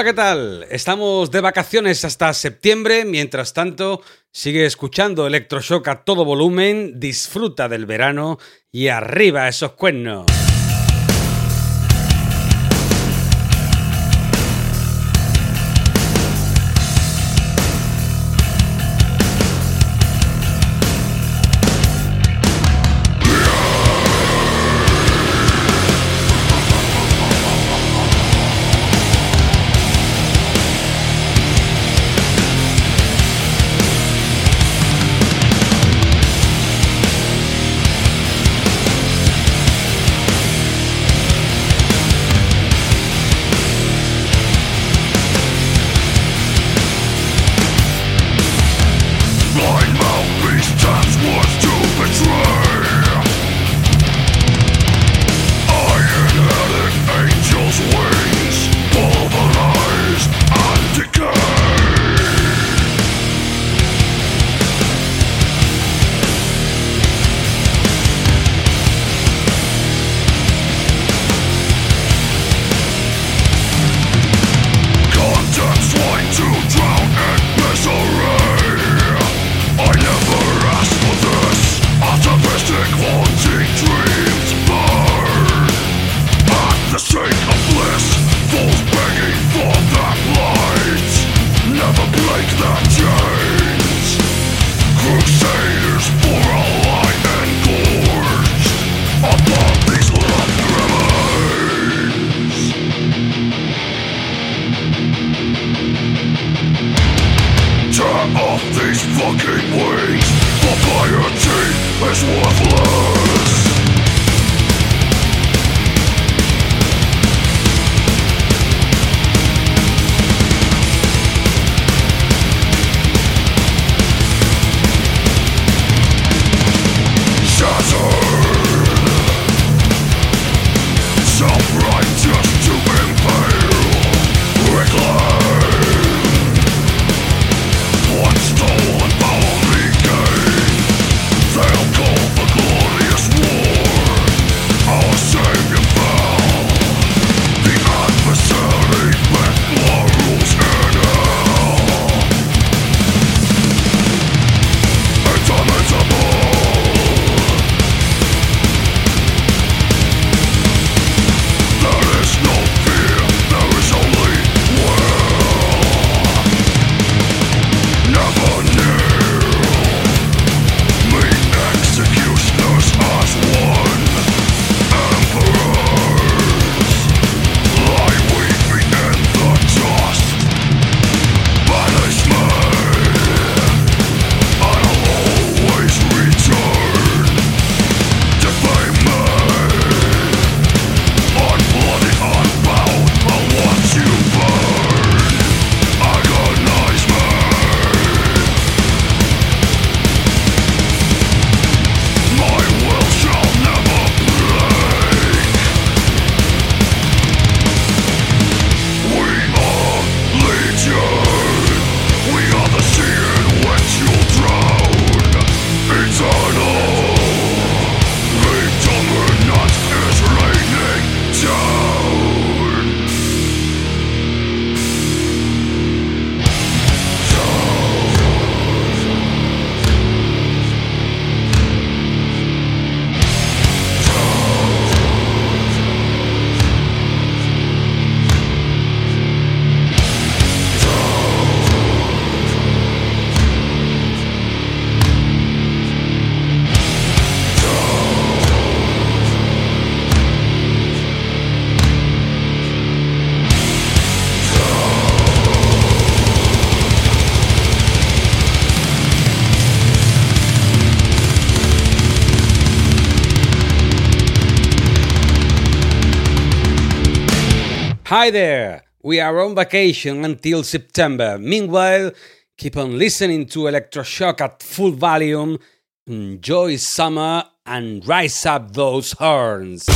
Hola, ¿qué tal? Estamos de vacaciones hasta septiembre. Mientras tanto, sigue escuchando Electroshock a todo volumen, disfruta del verano y arriba esos cuernos. Hi there! We are on vacation until September. Meanwhile, keep on listening to Electroshock at full volume, enjoy summer, and rise up those horns.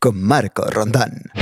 Con Marco Rondán.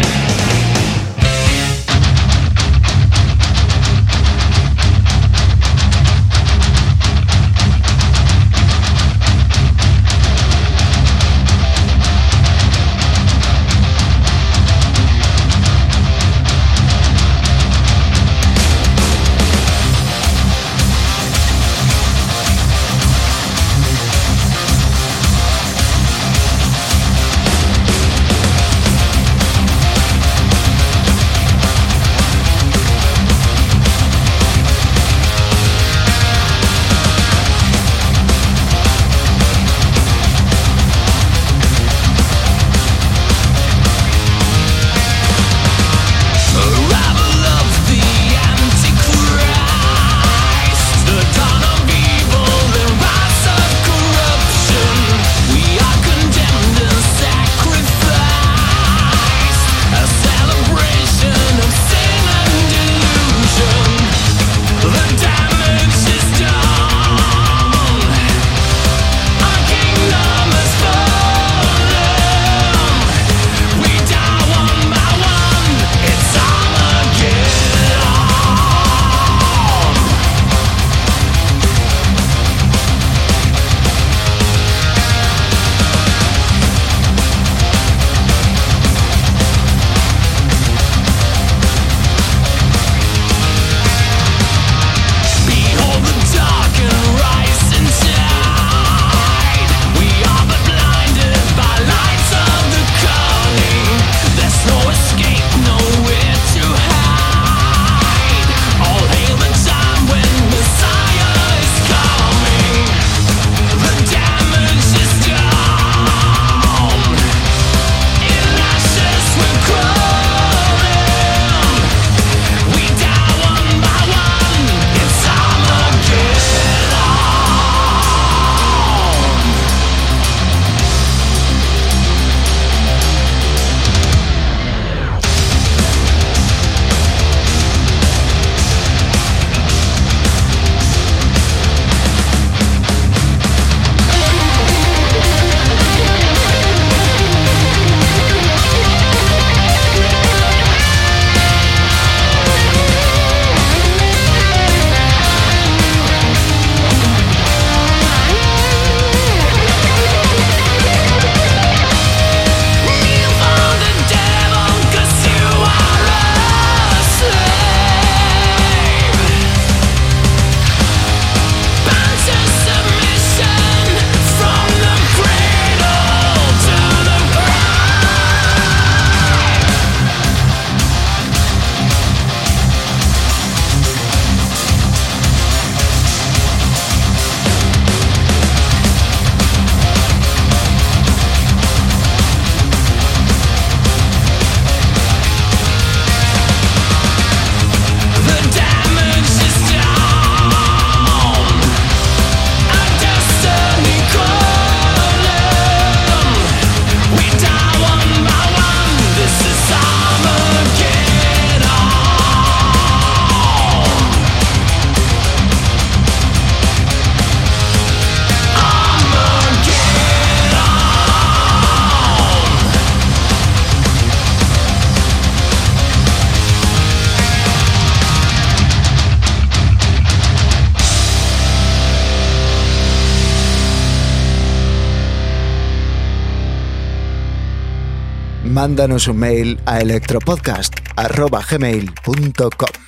Mándanos un mail a electropodcast.gmail.com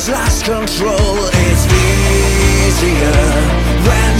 has lost control It's easier when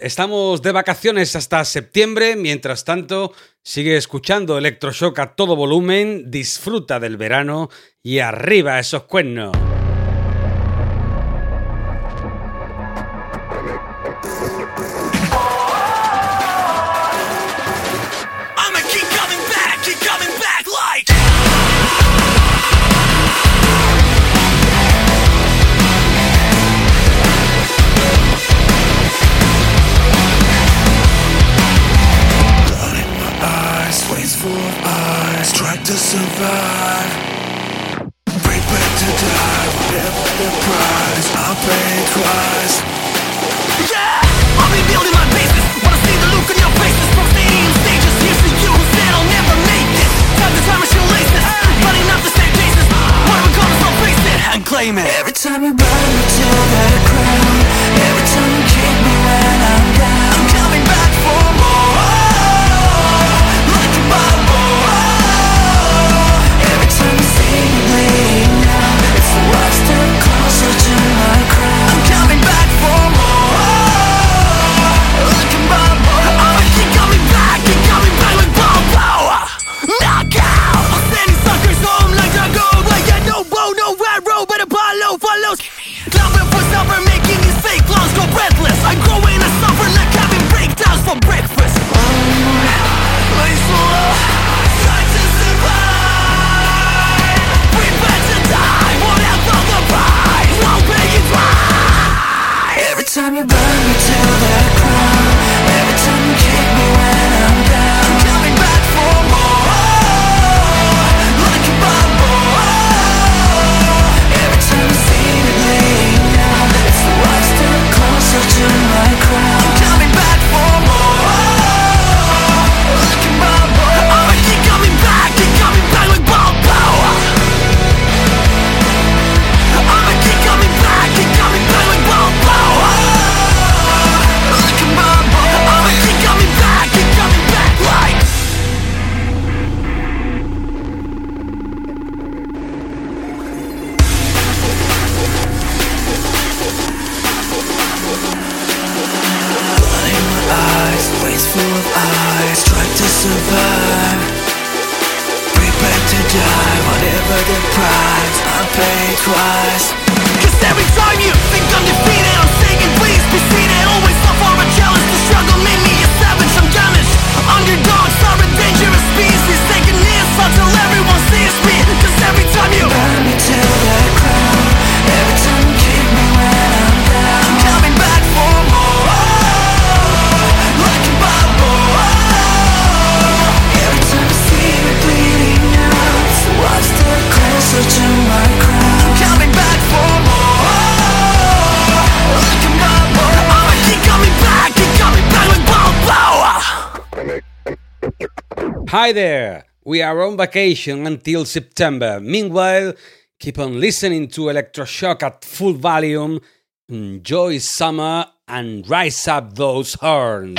Estamos de vacaciones hasta septiembre. Mientras tanto, sigue escuchando Electroshock a todo volumen, disfruta del verano y arriba esos cuernos. There! We are on vacation until September. Meanwhile, keep on listening to Electroshock at full volume. Enjoy summer and rise up those horns.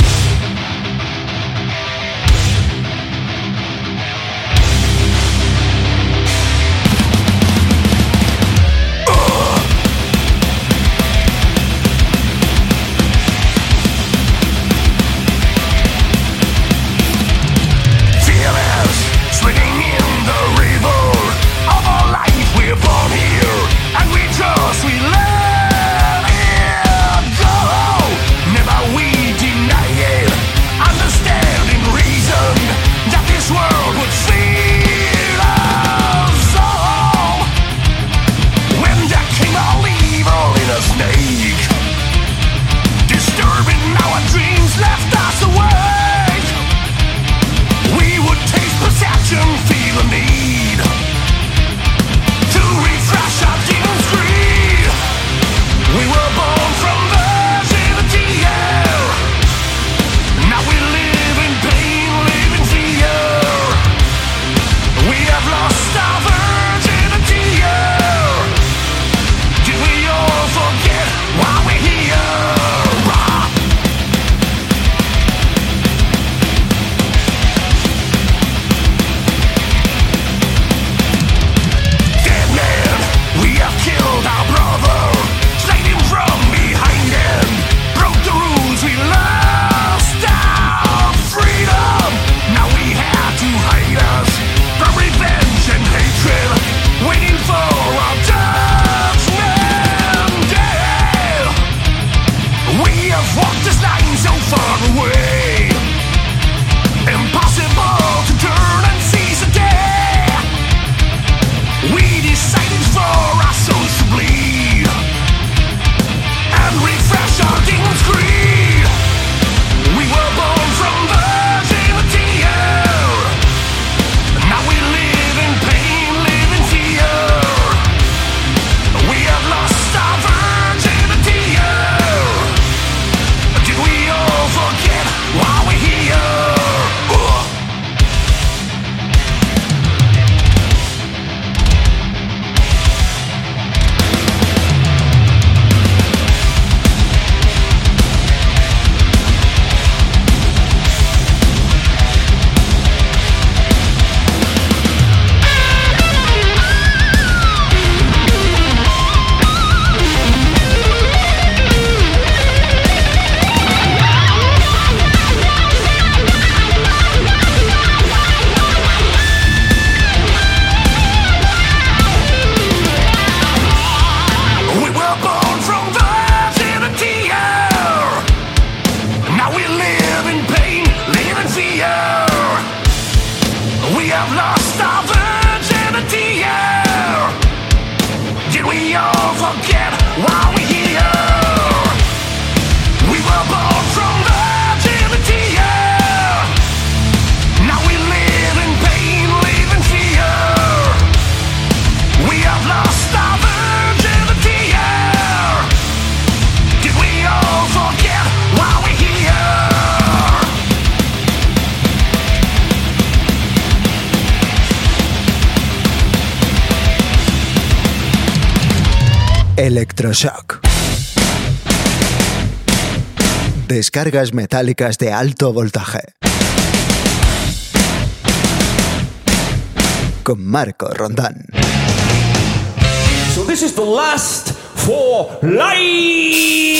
descargas metálicas de alto voltaje. Con Marco Rondán. So this is the last for life.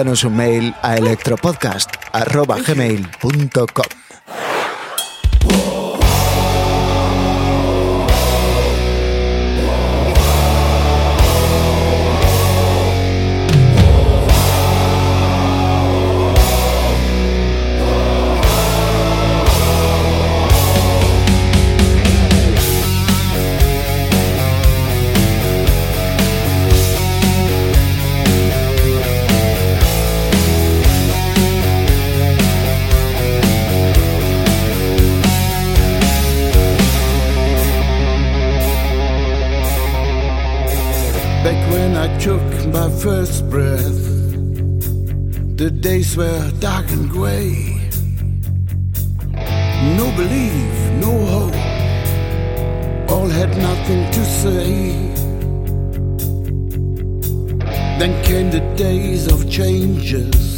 Mándanos un mail a electropodcast.gmail.com days were dark and gray. No belief, no hope, all had nothing to say. Then came the days of changes.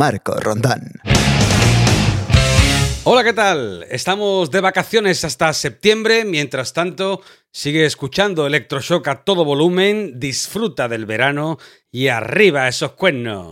Marco Rondán. Hola, ¿qué tal? Estamos de vacaciones hasta septiembre. Mientras tanto, sigue escuchando Electroshock a todo volumen, disfruta del verano y arriba esos cuernos.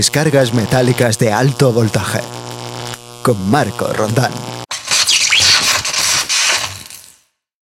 Descargas metálicas de alto voltaje. Con Marco Rondán.